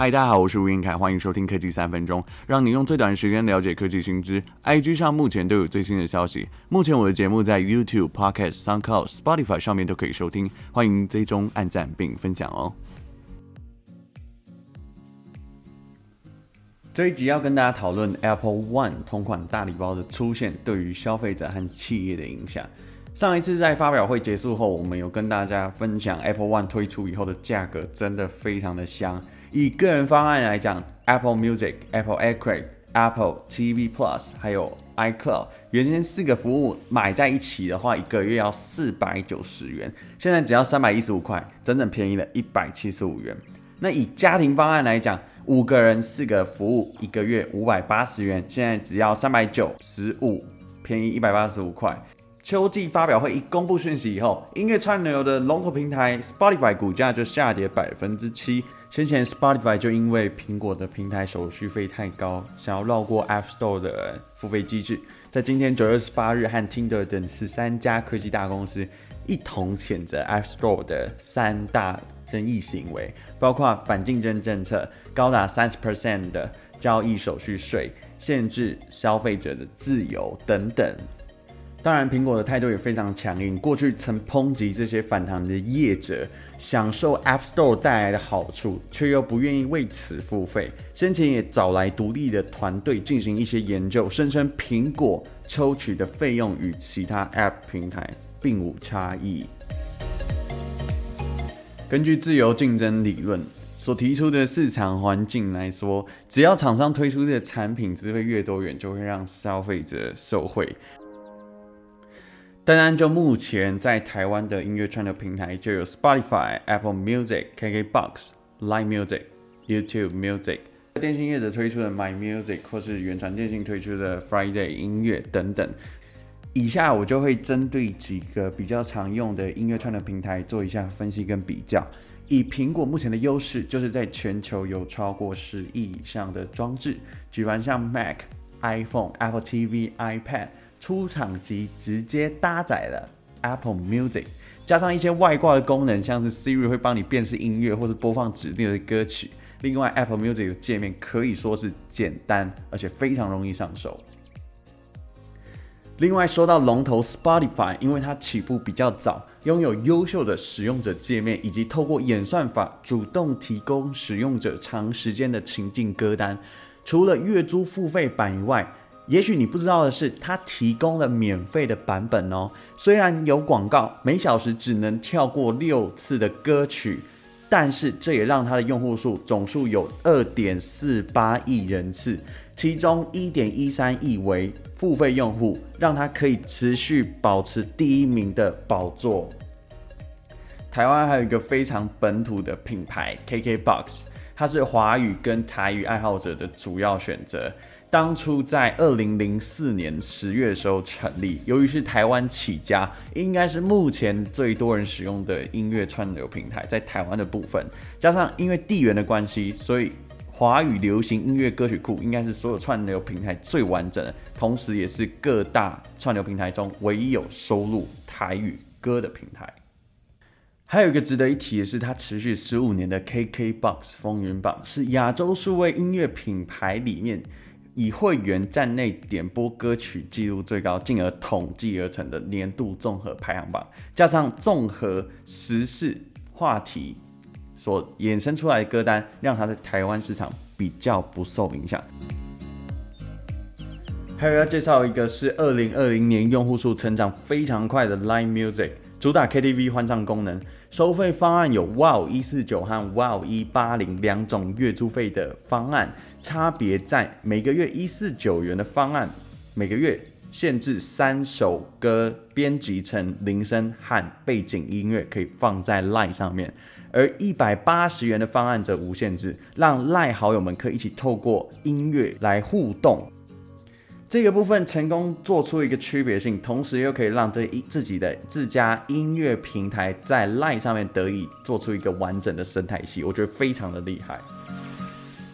嗨，大家好，我是吴晏恺，欢迎收听科技三分钟，让你用最短的时间了解科技新知。IG 上目前都有最新的消息。目前我的节目在 YouTube、Podcast、SoundCloud、Spotify 上面都可以收听，欢迎追踪、按赞并分享哦。这一集要跟大家讨论 Apple One 同款大礼包的出现对于消费者和企业的影响。上一次在发表会结束后，我们有跟大家分享 Apple One 推出以后的价格真的非常的香。以个人方案来讲，Apple Music、Apple Arcade、Apple TV Plus 还有 iCloud，原先四个服务买在一起的话，一个月要四百九十元，现在只要三百一十五块，整整便宜了一百七十五元。那以家庭方案来讲，五个人四个服务，一个月五百八十元，现在只要三百九十五，便宜一百八十五块。秋季发表会一公布讯息以后，音乐串流的龙头平台 Spotify 股价就下跌百分之七。先前 Spotify 就因为苹果的平台手续费太高，想要绕过 App Store 的付费机制，在今天九月十八日和 Tinder 等十三家科技大公司一同谴责 App Store 的三大争议行为，包括反竞争政策、高达三十 percent 的交易手续税、限制消费者的自由等等。当然，苹果的态度也非常强硬。过去曾抨击这些反弹的业者享受 App Store 带来的好处，却又不愿意为此付费。先前也找来独立的团队进行一些研究，声称苹果抽取的费用与其他 App 平台并无差异。根据自由竞争理论所提出的市场环境来说，只要厂商推出的产品资费越多元，就会让消费者受惠。当然，就目前在台湾的音乐串流平台，就有 Spotify、Apple Music、KKBox、Line Music、YouTube Music，电信业者推出的 My Music，或是原传电信推出的 Friday 音乐等等。以下我就会针对几个比较常用的音乐串流平台做一下分析跟比较。以苹果目前的优势，就是在全球有超过十亿以上的装置，举凡像 Mac、iPhone、Apple TV、iPad。出厂即直接搭载了 Apple Music，加上一些外挂的功能，像是 Siri 会帮你辨识音乐或是播放指定的歌曲。另外，Apple Music 的界面可以说是简单，而且非常容易上手。另外，说到龙头 Spotify，因为它起步比较早，拥有优秀的使用者界面，以及透过演算法主动提供使用者长时间的情境歌单，除了月租付费版以外，也许你不知道的是，它提供了免费的版本哦。虽然有广告，每小时只能跳过六次的歌曲，但是这也让它的用户数总数有二点四八亿人次，其中一点一三亿为付费用户，让它可以持续保持第一名的宝座。台湾还有一个非常本土的品牌 KKBOX，它是华语跟台语爱好者的主要选择。当初在二零零四年十月的时候成立，由于是台湾起家，应该是目前最多人使用的音乐串流平台，在台湾的部分，加上因为地缘的关系，所以华语流行音乐歌曲库应该是所有串流平台最完整的，同时也是各大串流平台中唯一有收录台语歌的平台。还有一个值得一提的是，它持续十五年的 KKBOX 风云榜是亚洲数位音乐品牌里面。以会员站内点播歌曲记录最高，进而统计而成的年度综合排行榜，加上综合时事话题所衍生出来的歌单，让它在台湾市场比较不受影响。还有要介绍一个是二零二零年用户数成长非常快的 Line Music，主打 KTV 欢唱功能。收费方案有 Wow 一四九和 Wow 一八零两种月租费的方案，差别在每个月一四九元的方案，每个月限制三首歌编辑成铃声和背景音乐，可以放在 Line 上面；而一百八十元的方案则无限制，让 Line 好友们可以一起透过音乐来互动。这个部分成功做出一个区别性，同时又可以让这一自己的自家音乐平台在 LINE 上面得以做出一个完整的生态系，我觉得非常的厉害。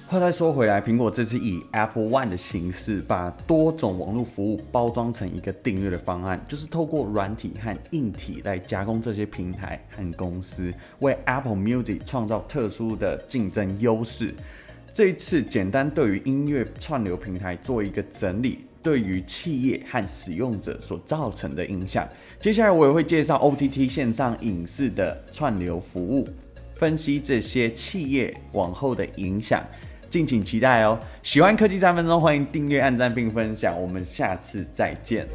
话再说回来，苹果这次以 Apple One 的形式，把多种网络服务包装成一个订阅的方案，就是透过软体和硬体来加工这些平台和公司，为 Apple Music 创造特殊的竞争优势。这一次简单对于音乐串流平台做一个整理，对于企业和使用者所造成的影响。接下来我也会介绍 OTT 线上影视的串流服务，分析这些企业往后的影响。敬请期待哦！喜欢科技三分钟，欢迎订阅、按赞并分享。我们下次再见。